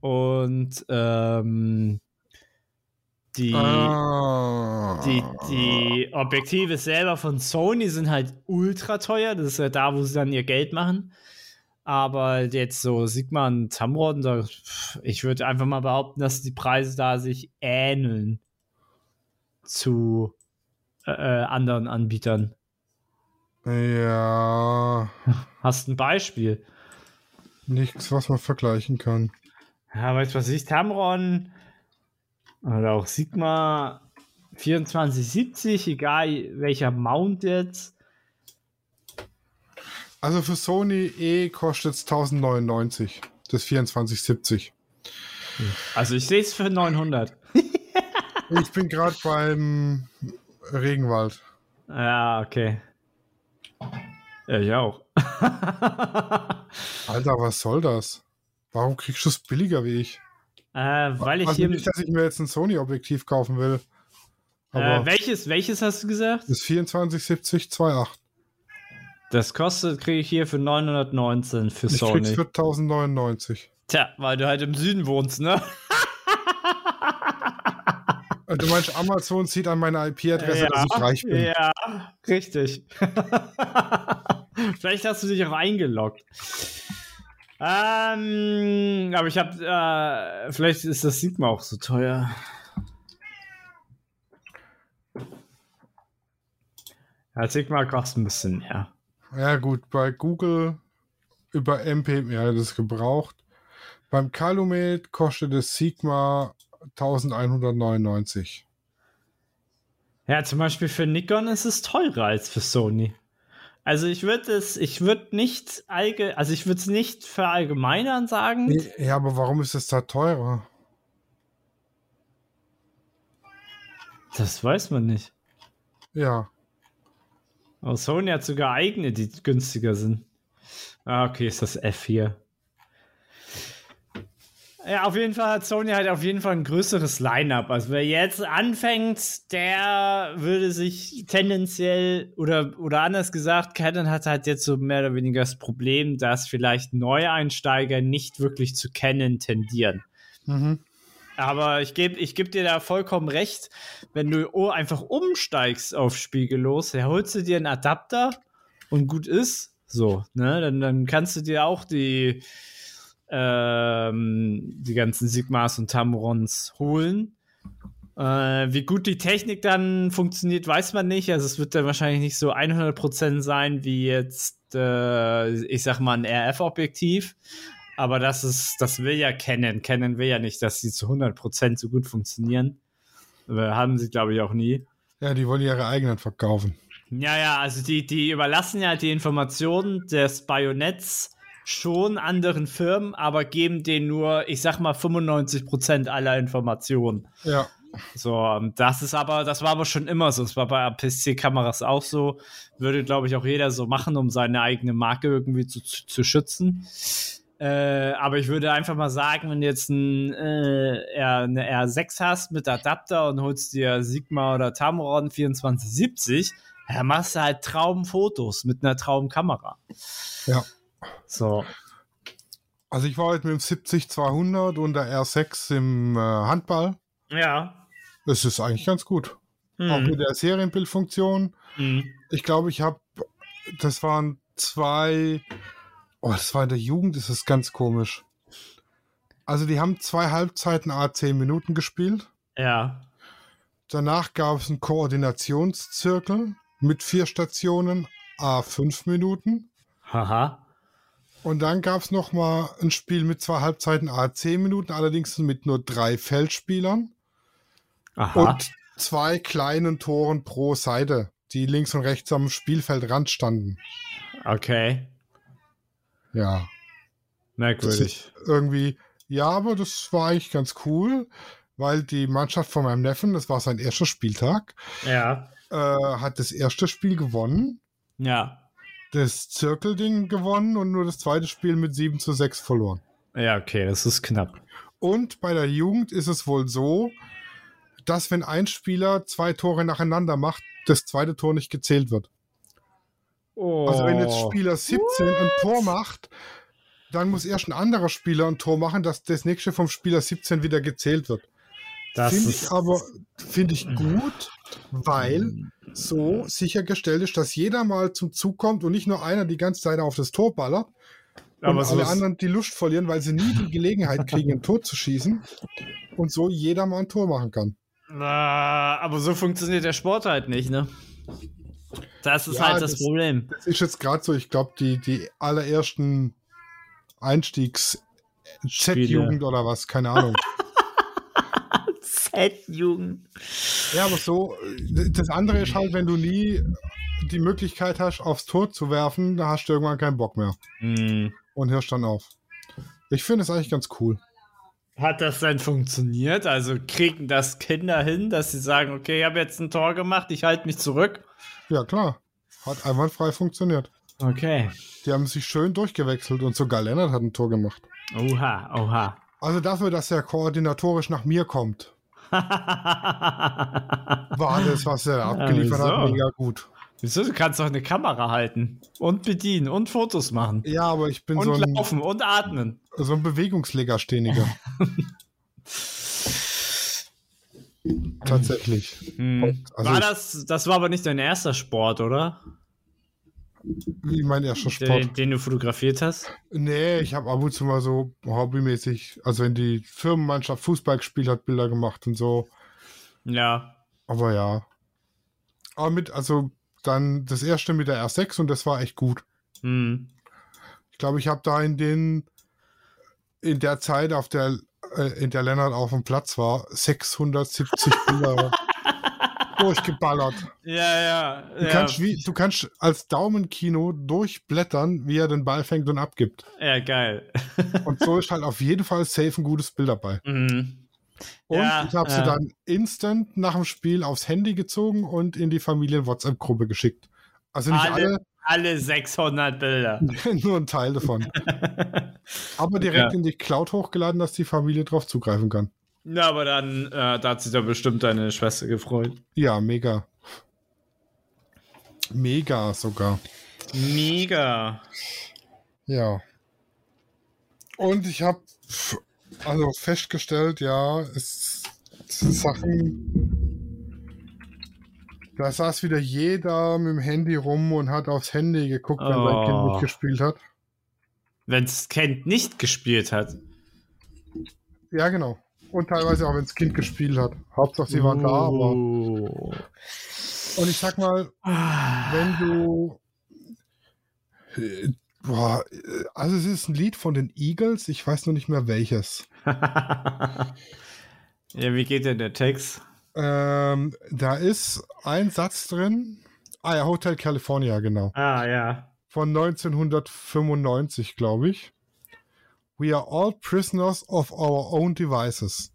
S2: Und ähm, die,
S3: Ah.
S2: die, die Objektive selber von Sony sind halt ultra teuer. Das ist ja da, wo sie dann ihr Geld machen. Aber jetzt so Sigma und Tamron, da, ich würde einfach mal behaupten, dass die Preise da sich ähneln zu äh, äh, anderen Anbietern.
S3: Ja,
S2: Hast ein Beispiel?
S3: nichts, was man vergleichen kann.
S2: Ja, weißt du was ich? Tamron oder auch Sigma 2470, egal welcher Mount jetzt.
S3: Also für Sony E kostet es 1099. Das 2470.
S2: Also ich sehe es für 900.
S3: Ich bin gerade beim Regenwald.
S2: Ja, okay. Ja, ich auch.
S3: Alter, was soll das? Warum kriegst du es billiger wie ich?
S2: äh, weil ich
S3: also
S2: hier.
S3: nicht, dass ich mir jetzt ein Sony-Objektiv kaufen will. Aber
S2: Äh, welches, welches hast du gesagt?
S3: das 2470 2.8.
S2: Das kostet, kriege ich hier für 919 für
S3: Ich krieg's
S2: Sony.
S3: für 1099.
S2: Tja, weil du halt im Süden wohnst, ne?
S3: Du meinst, Amazon sieht an meiner IP-Adresse, dass ich reich bin.
S2: Ja, richtig. Vielleicht hast du dich auch eingeloggt. Ähm, aber ich habe, äh, vielleicht ist das Sigma auch so teuer. Ja, Sigma kostet ein bisschen mehr.
S3: Ja, gut, bei Google über MP, ja, das gebraucht. Beim Calumet kostet das Sigma 1199.
S2: Ja, zum Beispiel für Nikon ist es teurer als für Sony. Also ich würde es, ich würde nicht allge, also ich würde es nicht verallgemeinern sagen.
S3: Ja, aber warum ist es da teurer?
S2: Das weiß man nicht.
S3: Ja,
S2: Aber Sony hat sogar eigene, die günstiger sind. Ah, okay, ist das F4. Ja, auf jeden Fall hat Sony halt auf jeden Fall ein größeres Line-up. Also wer jetzt anfängt, der würde sich tendenziell oder, oder anders gesagt, Canon hat halt jetzt so mehr oder weniger das Problem, dass vielleicht Neueinsteiger nicht wirklich zu Canon tendieren.
S3: mhm.
S2: Aber ich gebe ich geb dir da vollkommen recht, wenn du einfach umsteigst auf Spiegellos, holst du dir einen Adapter und gut ist, so, ne, dann, dann kannst du dir auch die, ähm, die ganzen Sigmas und Tamrons holen. Äh, wie gut die Technik dann funktioniert, weiß man nicht. Also es wird dann wahrscheinlich nicht so 100% sein wie jetzt, äh, ich sag mal, ein RF-Objektiv. Aber das ist, das will ja Canon. Canon will ja nicht, dass sie zu 100% so gut funktionieren. Aber haben sie, glaube ich, auch nie.
S3: ja, die wollen ihre eigenen verkaufen.
S2: Ja, ja, also die, die überlassen ja die Informationen des Bayonets schon anderen Firmen, aber geben denen nur, ich sag mal, 95% aller Informationen.
S3: Ja,
S2: So, ähm, das ist aber, das war aber schon immer so. Das war bei PC-Kameras auch so. Würde, glaube ich, auch jeder so machen, um seine eigene Marke irgendwie zu, zu, zu schützen. Äh, aber ich würde einfach mal sagen, wenn du jetzt ein, äh, eine R6 hast mit Adapter und holst dir Sigma oder Tamron 2470, ja, machst du halt Traumfotos mit einer Traumkamera.
S3: ja.
S2: So.
S3: Also ich war heute mit dem 70-200 und der R6 im äh, Handball.
S2: Ja.
S3: Das ist eigentlich ganz gut. Auch
S2: Mhm.
S3: mit der Serienbildfunktion.
S2: Mhm.
S3: Ich glaube, ich habe, das waren zwei, oh, das war in der Jugend, das ist ganz komisch. Also die haben zwei Halbzeiten A 10 Minuten gespielt.
S2: Ja.
S3: Danach gab es einen Koordinationszirkel mit vier Stationen A 5 Minuten.
S2: Haha.
S3: Und dann gab es nochmal ein Spiel mit zwei Halbzeiten A 10 Minuten, allerdings mit nur drei Feldspielern
S2: Aha.
S3: und zwei kleinen Toren pro Seite, die links und rechts am Spielfeldrand standen.
S2: Okay.
S3: Ja.
S2: Merkwürdig.
S3: irgendwie, ja, aber das war eigentlich ganz cool, weil die Mannschaft von meinem Neffen, das war sein erster Spieltag,
S2: Ja.
S3: äh, hat das erste Spiel gewonnen,
S2: Ja.
S3: Das Zirkelding gewonnen und nur das zweite Spiel mit 7 zu 6 verloren.
S2: Ja, okay, das ist knapp.
S3: Und bei der Jugend ist es wohl so, dass wenn ein Spieler zwei Tore nacheinander macht, das zweite Tor nicht gezählt wird.
S2: Oh.
S3: Also wenn jetzt Spieler 17 ein Tor macht, dann muss erst ein anderer Spieler ein Tor machen, dass das nächste vom Spieler 17 wieder gezählt wird.
S2: Das
S3: Finde ich aber finde ich gut, weil so sichergestellt ist, dass jeder mal zum Zug kommt und nicht nur einer die ganze Zeit auf das Tor ballert und
S2: aber
S3: alle anderen die Lust verlieren, weil sie nie die Gelegenheit kriegen, ein Tor zu schießen und so jeder mal ein Tor machen kann.
S2: Na, aber so funktioniert der Sport halt nicht, ne? Das ist
S3: Ja,
S2: halt das,
S3: das-
S2: Problem.
S3: Das ist jetzt gerade so, ich glaube, die, die allerersten Einstiegs Z-Jugend oder was, keine Ahnung.
S2: Z-Jugend.
S3: ja, aber so, äh, das andere ist halt, wenn du nie die Möglichkeit hast, aufs Tor zu werfen, da hast du irgendwann keinen Bock mehr
S2: Hm.
S3: und hörst dann auf. Ich finde es eigentlich ganz cool.
S2: Hat das denn funktioniert? Also kriegen das Kinder hin, dass sie sagen, okay, ich habe jetzt ein Tor gemacht, ich halte mich zurück?
S3: Ja, klar. Hat einwandfrei funktioniert.
S2: Okay.
S3: Die haben sich schön durchgewechselt und sogar Lennart hat ein Tor gemacht.
S2: Oha, oha.
S3: Also dafür, dass er koordinatorisch nach mir kommt, war das, was er abgeliefert
S2: wieso?
S3: hat, mega gut.
S2: Wieso? Du kannst doch eine Kamera halten und bedienen und Fotos machen.
S3: Ja, aber ich bin
S2: Und
S3: so ein,
S2: laufen und atmen.
S3: so ein Bewegungslegastheniker. Tatsächlich.
S2: Hm.
S3: Also
S2: war das, das war aber nicht dein erster Sport, oder?
S3: Wie mein erster Sport.
S2: Den, den du fotografiert hast?
S3: Nee, ich habe ab und zu mal so hobbymäßig, also wenn die Firmenmannschaft Fußball gespielt hat, Bilder gemacht und so.
S2: Ja.
S3: Aber ja. Aber mit, also dann das erste mit der R6 und das war echt gut.
S2: Hm.
S3: Ich glaube, ich habe da in den, in der Zeit, auf der, äh, in der Lennart auf dem Platz war, 670 Bilder durchgeballert.
S2: Ja, ja.
S3: Du,
S2: ja.
S3: kannst wie, du kannst als Daumenkino durchblättern, wie er den Ball fängt und abgibt.
S2: ja, geil.
S3: Und so ist halt auf jeden Fall safe ein gutes Bild dabei.
S2: Mhm.
S3: Und
S2: Ja,
S3: ich habe sie
S2: ja.
S3: dann instant nach dem Spiel aufs Handy gezogen und in die Familien-WhatsApp-Gruppe geschickt. Also nicht
S2: Alle-
S3: alle,
S2: Alle 600 Bilder.
S3: nur ein Teil davon. Aber direkt
S2: Ja.
S3: in die Cloud hochgeladen, dass die Familie drauf zugreifen kann.
S2: Na, aber dann, äh, da hat sich doch bestimmt deine Schwester gefreut.
S3: Ja, mega. Mega sogar.
S2: Mega.
S3: Ja. Und ich habe also festgestellt, ja, es sind Sachen. Da saß wieder jeder mit dem Handy rum und hat aufs Handy geguckt, wenn sein Kind
S2: Oh.
S3: mitgespielt hat.
S2: Wenn das Kind nicht gespielt hat.
S3: Ja, genau. Und teilweise auch, wenn das Kind gespielt hat. Hauptsache, sie waren da, aber.
S2: Oh.
S3: Und ich sag mal,
S2: Ah.
S3: wenn du. äh, Boah, äh, also es ist ein Lied von den Eagles, ich weiß noch nicht mehr welches.
S2: ja, wie geht denn der Text?
S3: Ähm, da ist ein Satz drin. Ah ja, Hotel California, genau.
S2: Ah, ja.
S3: Von 1995, glaube ich. We are all prisoners of our own devices.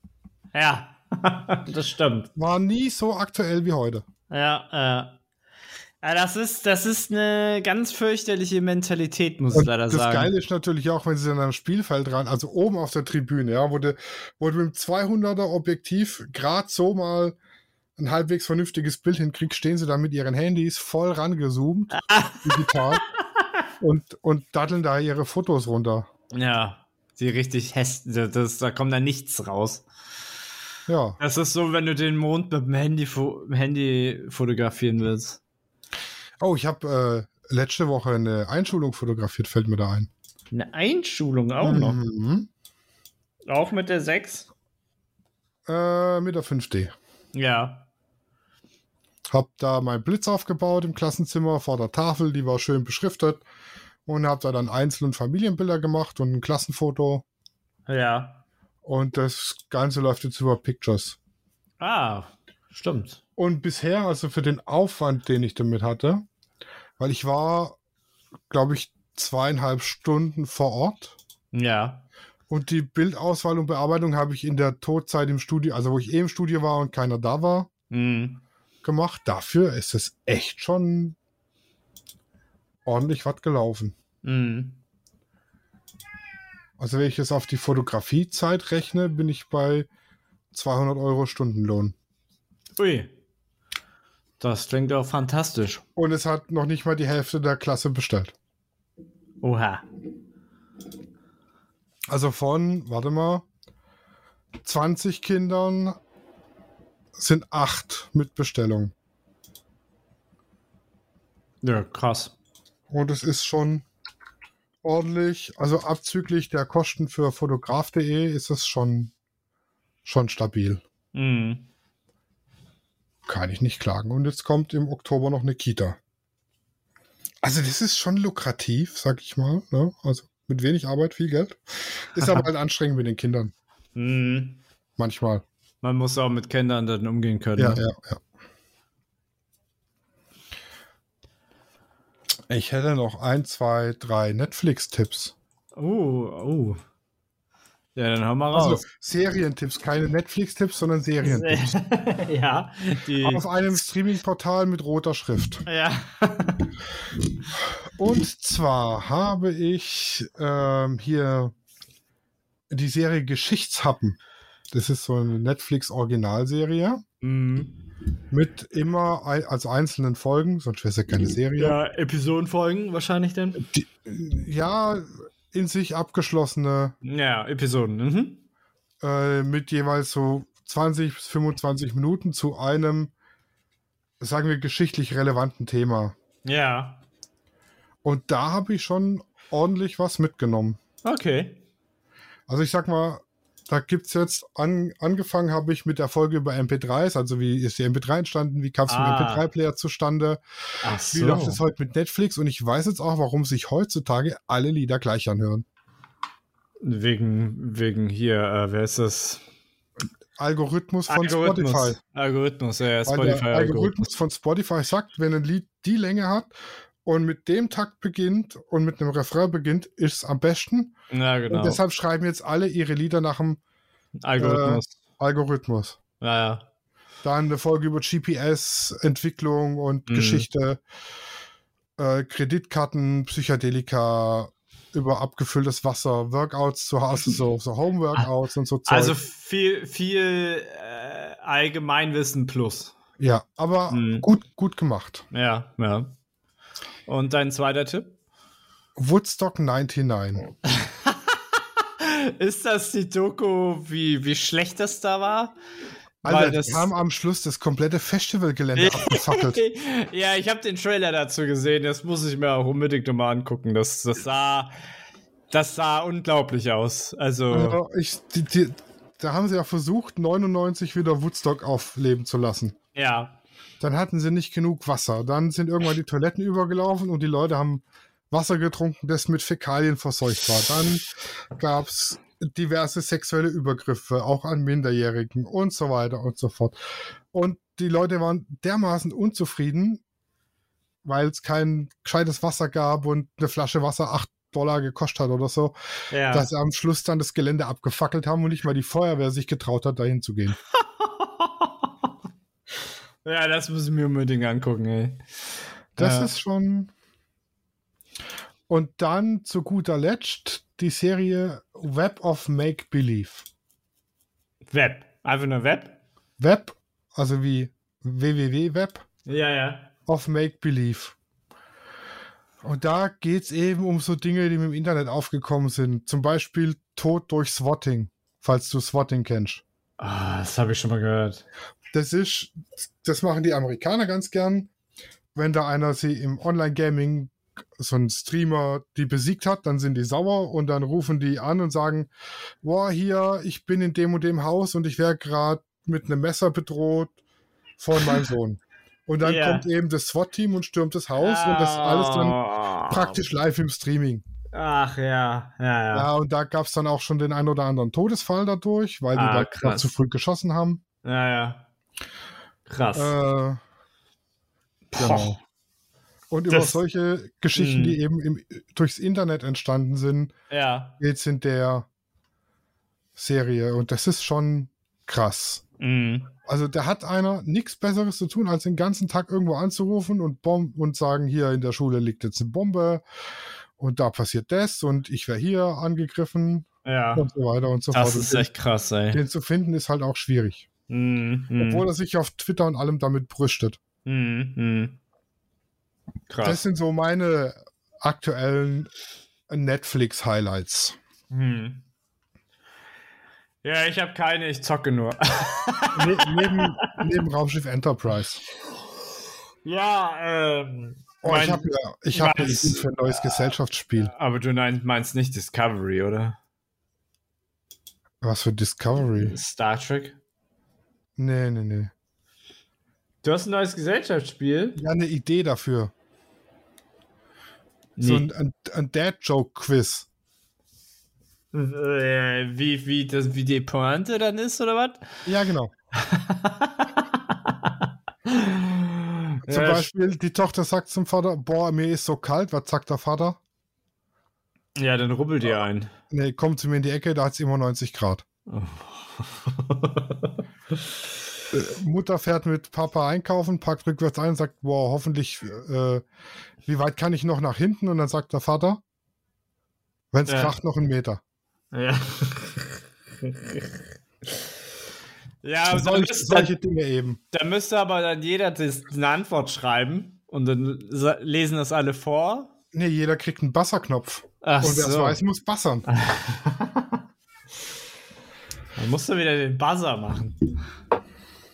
S2: Ja, das stimmt.
S3: War nie so aktuell wie heute.
S2: Ja, ja. Ja, das ist, das ist eine ganz fürchterliche Mentalität, muss ich
S3: Und
S2: leider
S3: das
S2: sagen.
S3: Geile ist natürlich auch, wenn sie dann am Spielfeld ran, also oben auf der Tribüne, ja, wo du, wo du mit dem 200er Objektiv gerade so mal ein halbwegs vernünftiges Bild hinkriegst, stehen sie da mit ihren Handys voll rangezoomt, digital, und, und datteln da ihre Fotos runter.
S2: Ja, die richtig hässlich, das, da kommt da nichts raus.
S3: Ja,
S2: Das ist so, wenn du den Mond mit dem Handy, Handy fotografieren willst.
S3: Oh, ich habe äh, letzte Woche eine Einschulung fotografiert, fällt mir da ein.
S2: Eine Einschulung auch noch.
S3: Mhm.
S2: Auch mit der 6?
S3: Äh, mit der 5D.
S2: Ja.
S3: Hab da meinen Blitz aufgebaut im Klassenzimmer vor der Tafel, die war schön beschriftet. Und hab da dann Einzel- und Familienbilder gemacht und ein Klassenfoto.
S2: Ja.
S3: Und das Ganze läuft jetzt über Pictures.
S2: Ah, stimmt.
S3: Und bisher, also für den Aufwand, den ich damit hatte, weil ich war, glaube ich, zweieinhalb Stunden vor Ort.
S2: Ja.
S3: Und die Bildauswahl und Bearbeitung habe ich in der Todzeit im Studio, also wo ich eh im Studio war und keiner da war,
S2: Hm.
S3: gemacht. Dafür ist es echt schon ordentlich was gelaufen.
S2: Hm.
S3: Also wenn ich jetzt auf die Fotografiezeit rechne, bin ich bei 200 Euro Stundenlohn.
S2: Ui. Das klingt auch fantastisch.
S3: Und es hat noch nicht mal die Hälfte der Klasse bestellt.
S2: Oha.
S3: Also von, warte mal, 20 Kindern sind acht mit Bestellung.
S2: Ja, krass.
S3: Und es ist schon ordentlich, also abzüglich der Kosten für fotograf.de ist es schon, schon stabil.
S2: Mhm.
S3: Kann ich nicht klagen. Und jetzt kommt im Oktober noch eine Kita. Also das ist schon lukrativ, sag ich mal. Ne? Also mit wenig Arbeit, viel Geld. Ist aber halt anstrengend mit den Kindern.
S2: Mhm.
S3: Manchmal.
S2: Man muss auch mit Kindern dann umgehen können.
S3: Ja,
S2: ne?
S3: ja, ja. Ich hätte noch ein, zwei, drei Netflix-Tipps.
S2: Oh, oh. Ja, dann hör mal raus.
S3: Also Serientipps, keine Netflix-Tipps, sondern Serientipps.
S2: ja, die.
S3: Auf einem Streaming-Portal mit roter Schrift.
S2: Ja.
S3: Und zwar habe ich ähm, hier die Serie Geschichtshappen. Das ist so eine Netflix-Originalserie
S2: Mhm.
S3: mit immer ein, also einzelnen Folgen, sonst wäre es ja keine Serie.
S2: Ja, Episodenfolgen wahrscheinlich dann.
S3: Die, ja, in sich abgeschlossene
S2: Ja, Episoden. Mhm.
S3: äh, mit jeweils so 20 bis 25 Minuten zu einem, sagen wir, geschichtlich relevanten Thema.
S2: Ja.
S3: Und da habe ich schon ordentlich was mitgenommen.
S2: Okay.
S3: Also ich sag mal, da gibt's jetzt, an, angefangen habe ich mit der Folge über MP3s, also wie ist die MP3 entstanden, wie kam es
S2: Ah.
S3: vom MP3-Player zustande,
S2: Ach
S3: wie läuft es heute mit Netflix und ich weiß jetzt auch, warum sich heutzutage alle Lieder gleich anhören.
S2: Wegen, wegen hier, äh, wer ist das?
S3: Algorithmus von Spotify.
S2: Algorithmus, ja,
S3: Weil
S2: Spotify.
S3: der Algorithmus von Spotify sagt, wenn ein Lied die Länge hat und mit dem Takt beginnt und mit einem Refrain beginnt, ist es am besten.
S2: Ja, genau.
S3: Und deshalb schreiben jetzt alle ihre Lieder nach dem
S2: Algorithmus.
S3: Algorithmus.
S2: ja, ja.
S3: Dann eine Folge über GPS, Entwicklung und
S2: Mhm.
S3: Geschichte, äh, Kreditkarten, Psychedelika, über abgefülltes Wasser, Workouts zu Hause, so, so Home-Workouts und so Zeug.
S2: Also viel, viel äh, Allgemeinwissen plus.
S3: ja, aber
S2: Mhm.
S3: gut, gut gemacht.
S2: Ja, ja. Und dein zweiter Tipp?
S3: Woodstock 99.
S2: Ist das die Doku, wie, wie schlecht das da war?
S3: Alter,
S2: das-
S3: haben am Schluss das komplette Festivalgelände abgefackelt.
S2: ja, ich habe den Trailer dazu gesehen. Das muss ich mir auch unbedingt nochmal angucken. Das, das sah, das sah unglaublich aus. Also,
S3: Also ich, die, die, da haben sie ja versucht, 99 wieder Woodstock aufleben zu lassen.
S2: ja.
S3: Dann hatten sie nicht genug Wasser. Dann sind irgendwann die Toiletten übergelaufen und die Leute haben Wasser getrunken, das mit Fäkalien verseucht war. Dann gab es diverse sexuelle Übergriffe, auch an Minderjährigen und so weiter und so fort. Und die Leute waren dermaßen unzufrieden, weil es kein gescheites Wasser gab und eine Flasche Wasser 8 Dollar gekostet hat oder so,
S2: ja.
S3: dass sie am Schluss dann das Gelände abgefackelt haben und nicht mal die Feuerwehr sich getraut hat, dahin zu gehen.
S2: ja, das muss ich mir unbedingt angucken, ey.
S3: Das
S2: Ja.
S3: ist schon. Und dann zu guter Letzt die Serie Web of Make Believe.
S2: Web. Einfach nur Web?
S3: Web, also wie www-Web
S2: Ja, ja.
S3: of Make Believe. Und da geht es eben um so Dinge, die mir im Internet aufgekommen sind. Zum Beispiel Tod durch Swatting, falls du Swatting kennst.
S2: Ah, das habe ich schon mal gehört.
S3: Das ist, das machen die Amerikaner ganz gern. Wenn da einer sie im Online-Gaming, so ein Streamer, die besiegt hat, dann sind die sauer und dann rufen die an und sagen, boah, hier, ich bin in dem und dem Haus und ich werde gerade mit einem Messer bedroht von meinem Sohn. Und dann
S2: Ja.
S3: kommt eben das SWAT-Team und stürmt das Haus und das alles dann
S2: Ah.
S3: praktisch live im Streaming.
S2: Ach ja, ja, ja.
S3: Ja, und da gab es dann auch schon den ein oder anderen Todesfall dadurch, weil die
S2: Ah,
S3: da noch
S2: krass.
S3: zu früh geschossen haben.
S2: Ja, ja. Krass.
S3: Äh, genau. Und über
S2: Das-
S3: solche Geschichten,
S2: Mhm.
S3: die eben im, durchs Internet entstanden sind,
S2: ja.
S3: geht's in der Serie. Und das ist schon krass.
S2: Mhm.
S3: Also da hat einer nichts Besseres zu tun, als den ganzen Tag irgendwo anzurufen und, Bom und sagen, hier in der Schule liegt jetzt eine Bombe und da passiert das und ich wäre hier angegriffen
S2: Ja.
S3: und so weiter und so
S2: Das
S3: fort.
S2: ist
S3: Und
S2: echt krass, ey.
S3: den zu finden ist halt auch schwierig.
S2: Mhm, mhm,
S3: Obwohl er sich auf Twitter und allem damit brüstet.
S2: mhm, mhm. Krass.
S3: Das sind so meine aktuellen Netflix-Highlights.
S2: Hm. Ja, ich habe keine, ich zocke nur.
S3: Ne neben, neben Raumschiff Enterprise.
S2: ja, ähm.
S3: Oh, ich
S2: mein-
S3: habe ja, ich hab Idee für ein neues Gesellschaftsspiel.
S2: aber du meinst nicht Discovery, oder?
S3: Was für Discovery?
S2: Star Trek?
S3: Nee, nee, nee.
S2: Du hast ein neues Gesellschaftsspiel?
S3: Ja, eine Idee dafür. So ein, ein, ein Dad-Joke-Quiz.
S2: äh, wie, wie, das, wie die Pointe dann ist, oder was?
S3: Ja, genau. Zum
S2: ja,
S3: Beispiel, die Tochter sagt zum Vater, boah, mir ist so kalt. Was sagt der Vater?
S2: ja, dann rubbelt ihr ein.
S3: Nee, komm zu mir in die Ecke, da hat es immer 90 Grad. Äh, Mutter fährt mit Papa einkaufen, packt rückwärts ein und sagt, boah, hoffentlich, äh, wie weit kann ich noch nach hinten? Und dann sagt der Vater, wenn es
S2: Ja.
S3: kracht, noch einen Meter.
S2: ja. ja,
S3: Solch,
S2: müsste,
S3: solche Dinge eben.
S2: da müsste aber dann jeder eine Antwort schreiben und dann lesen das alle vor.
S3: Nee, jeder kriegt einen Basserknopf.
S2: Ach
S3: Und wer es
S2: so.
S3: weiß, muss bassern.
S2: Dann musst du wieder den Buzzer machen.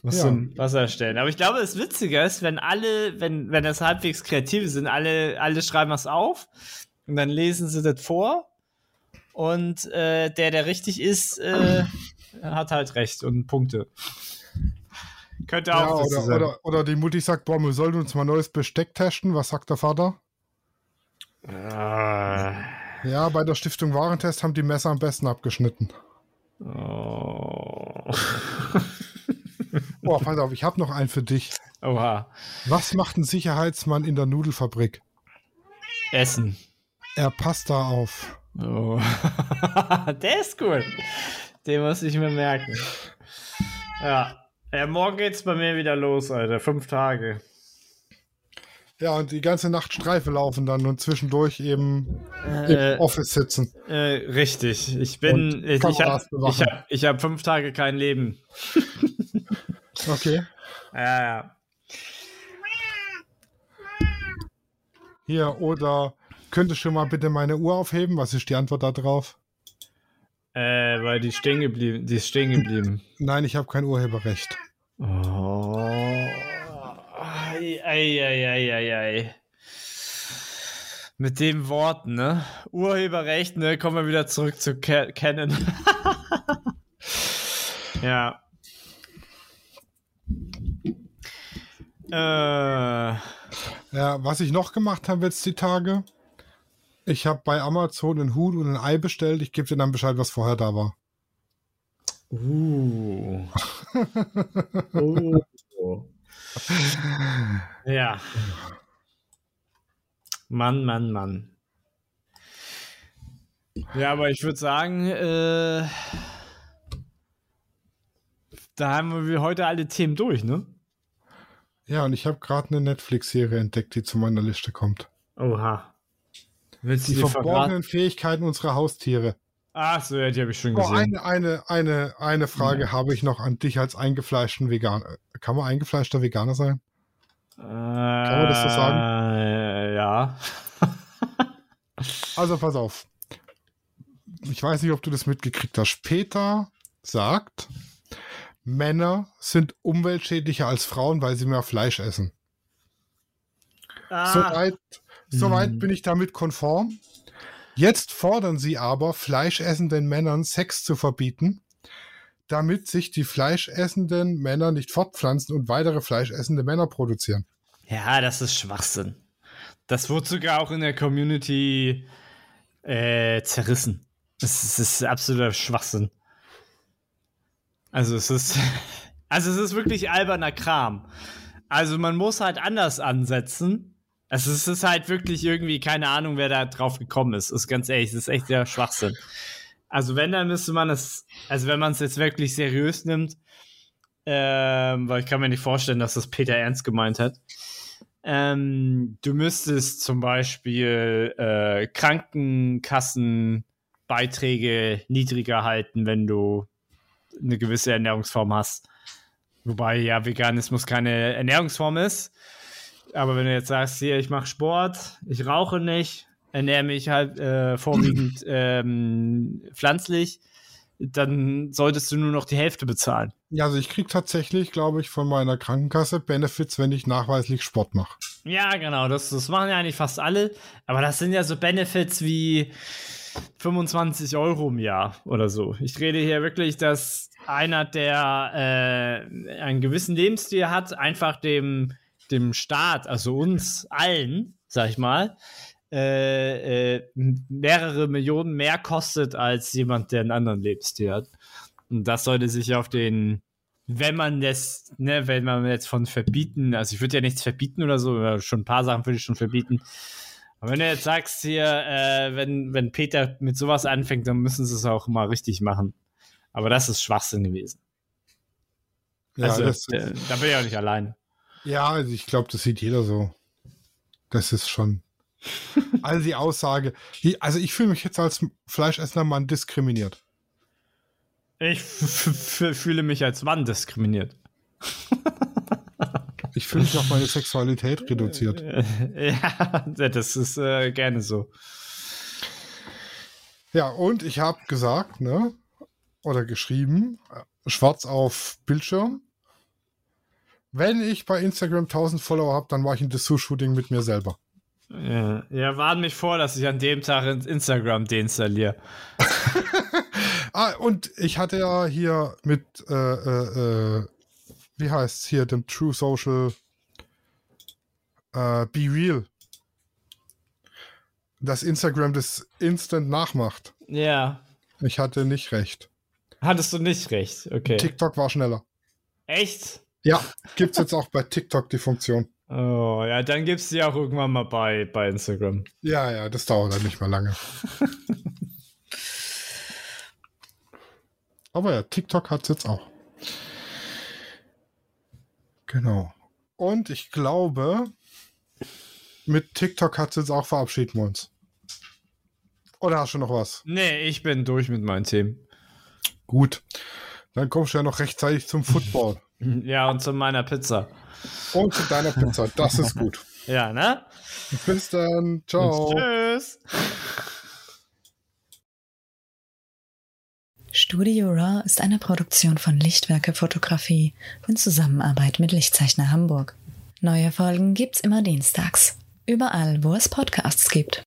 S2: Musst
S3: Ja.
S2: du einen Buzzer stellen. Aber ich glaube, das Witzige ist, wenn alle, wenn, wenn das halbwegs kreativ sind, alle, alle schreiben das auf und dann lesen sie das vor. Und äh, der, der richtig ist, äh, hat halt recht und Punkte. Könnte
S3: Ja,
S2: auch das
S3: oder,
S2: sein.
S3: oder, oder die Mutti sagt, boah, wir sollten uns mal neues Besteck testen. Was sagt der Vater?
S2: Ah.
S3: Ja, bei der Stiftung Warentest haben die Messer am besten abgeschnitten.
S2: Oh.
S3: Boah, pass auf, ich habe noch einen für dich.
S2: Oha.
S3: Was macht ein Sicherheitsmann in der Nudelfabrik?
S2: Essen.
S3: Er passt da auf.
S2: Oh. Der ist cool. Den muss ich mir merken. Ja. ja. Morgen geht's bei mir wieder los, Alter. Fünf Tage.
S3: Ja, und die ganze Nacht Streife laufen dann und zwischendurch eben
S2: Äh,
S3: im Office sitzen.
S2: äh, richtig. Ich bin. Ich, ich habe hab, hab fünf Tage kein Leben.
S3: Okay.
S2: Ja, ja.
S3: Hier, oder könntest du mal bitte meine Uhr aufheben? Was ist die Antwort da drauf?
S2: Äh, weil die stehen geblieben. Die ist stehen geblieben.
S3: Nein, ich habe kein Urheberrecht.
S2: Oh. Ei, ei, ei, ei, ei, ei. Mit dem Wort, ne? Urheberrecht, ne? Kommen wir wieder zurück zu Canon. ja. Äh,
S3: Ja, was ich noch gemacht habe jetzt die Tage, ich habe bei Amazon einen Huhn und ein Ei bestellt. Ich gebe dir dann Bescheid, was vorher da war.
S2: uh. oh. Ja. Mann, Mann, Mann. Ja, aber ich würde sagen, äh, da haben wir heute alle Themen durch, ne?
S3: Ja, und ich habe gerade eine Netflix-Serie entdeckt, die zu meiner Liste kommt.
S2: Oha. Willst
S3: Die
S2: verraten?
S3: verborgenen Fähigkeiten unserer Haustiere.
S2: Ach so, ja, die habe ich schon
S3: Oh,
S2: gesehen.
S3: eine, eine, eine, eine Frage habe ich noch an dich als eingefleischten Veganer. Kann man eingefleischter Veganer sein?
S2: Kann
S3: man das so sagen?
S2: Äh, ja.
S3: Also pass auf. Ich weiß nicht, ob du das mitgekriegt hast. Peter sagt, Männer sind umweltschädlicher als Frauen, weil sie mehr Fleisch essen.
S2: Ah,
S3: Soweit, soweit
S2: Hm.
S3: bin ich damit konform. Jetzt fordern sie aber, fleischessenden Männern Sex zu verbieten, damit sich die fleischessenden Männer nicht fortpflanzen und weitere fleischessende Männer produzieren.
S2: Ja, das ist Schwachsinn. Das wurde sogar auch in der Community äh, zerrissen. Das ist, das ist absoluter Schwachsinn. Also es ist, also es ist wirklich alberner Kram. Also man muss halt anders ansetzen. Also es ist halt wirklich irgendwie keine Ahnung, wer da drauf gekommen ist. Ist ganz ehrlich, das ist echt der Schwachsinn. Also wenn, dann müsste man es, also wenn man es jetzt wirklich seriös nimmt, ähm, weil ich kann mir nicht vorstellen, dass das Peter ernst gemeint hat, Ähm, du müsstest zum Beispiel äh, Krankenkassenbeiträge niedriger halten, wenn du eine gewisse Ernährungsform hast. Wobei ja Veganismus keine Ernährungsform ist. Aber wenn du jetzt sagst, hier, ich mache Sport, ich rauche nicht, ernähre mich halt äh, vorwiegend ähm, pflanzlich, dann solltest du nur noch die Hälfte bezahlen.
S3: Ja, also ich kriege tatsächlich, glaube ich, von meiner Krankenkasse Benefits, wenn ich nachweislich Sport mache.
S2: Ja, genau, das, das machen ja eigentlich fast alle. Aber das sind ja so Benefits wie 25 Euro im Jahr oder so. Ich rede hier wirklich, dass einer, der äh, einen gewissen Lebensstil hat, einfach dem, dem Staat, also uns allen, sag ich mal, äh, äh, mehrere Millionen mehr kostet als jemand, der einen anderen Lebensstil hat. Und das sollte sich auf den, wenn man das, ne, wenn man jetzt von verbieten, also ich würde ja nichts verbieten oder so, schon ein paar Sachen würde ich schon verbieten. Aber wenn du jetzt sagst hier, äh, wenn, wenn Peter mit sowas anfängt, dann müssen sie es auch mal richtig machen. Aber das ist Schwachsinn gewesen. Ja, also, das, da bin ich auch nicht allein.
S3: Ja, also ich glaube, das sieht jeder so. Das ist schon. also die Aussage. Also ich fühle mich jetzt als fleischessender Mann diskriminiert.
S2: Ich fühle mich als Mann diskriminiert.
S3: ich fühle mich auf meine Sexualität reduziert.
S2: Ja, das ist äh, gerne so.
S3: Ja, und ich habe gesagt, ne, oder geschrieben, schwarz auf Bildschirm. Wenn ich bei Instagram 1000 Follower habe, dann mache ich ein Dessous-Shooting mit mir selber.
S2: Ja, ja, warn mich vor, dass ich an dem Tag Instagram deinstalliere.
S3: ah, und ich hatte ja hier mit, äh, äh, äh wie heißt es hier, dem True Social äh, Be Real. Dass Instagram das instant nachmacht.
S2: Ja.
S3: Ich hatte nicht recht.
S2: Hattest du nicht recht, okay.
S3: TikTok war schneller.
S2: Echt?
S3: Ja, gibt es jetzt auch bei TikTok die Funktion.
S2: Oh, ja, dann gibt es die auch irgendwann mal bei, bei Instagram.
S3: Ja, ja, das dauert dann nicht mehr lange. Aber ja, TikTok hat es jetzt auch. Genau. Und ich glaube, mit TikTok hat es jetzt auch verabschieden wir uns. Oder hast du noch was?
S2: Nee, ich bin durch mit meinen Themen.
S3: Gut. Dann kommst du ja noch rechtzeitig zum Football.
S2: Ja, und zu meiner Pizza.
S3: Und zu deiner Pizza. Das ist gut.
S2: ja, ne?
S3: Bis dann. Ciao.
S2: Und tschüss.
S1: Studio Raw ist eine Produktion von Lichtwerke Fotografie in Zusammenarbeit mit Lichtzeichner Hamburg. Neue Folgen gibt's immer dienstags. Überall, wo es Podcasts gibt.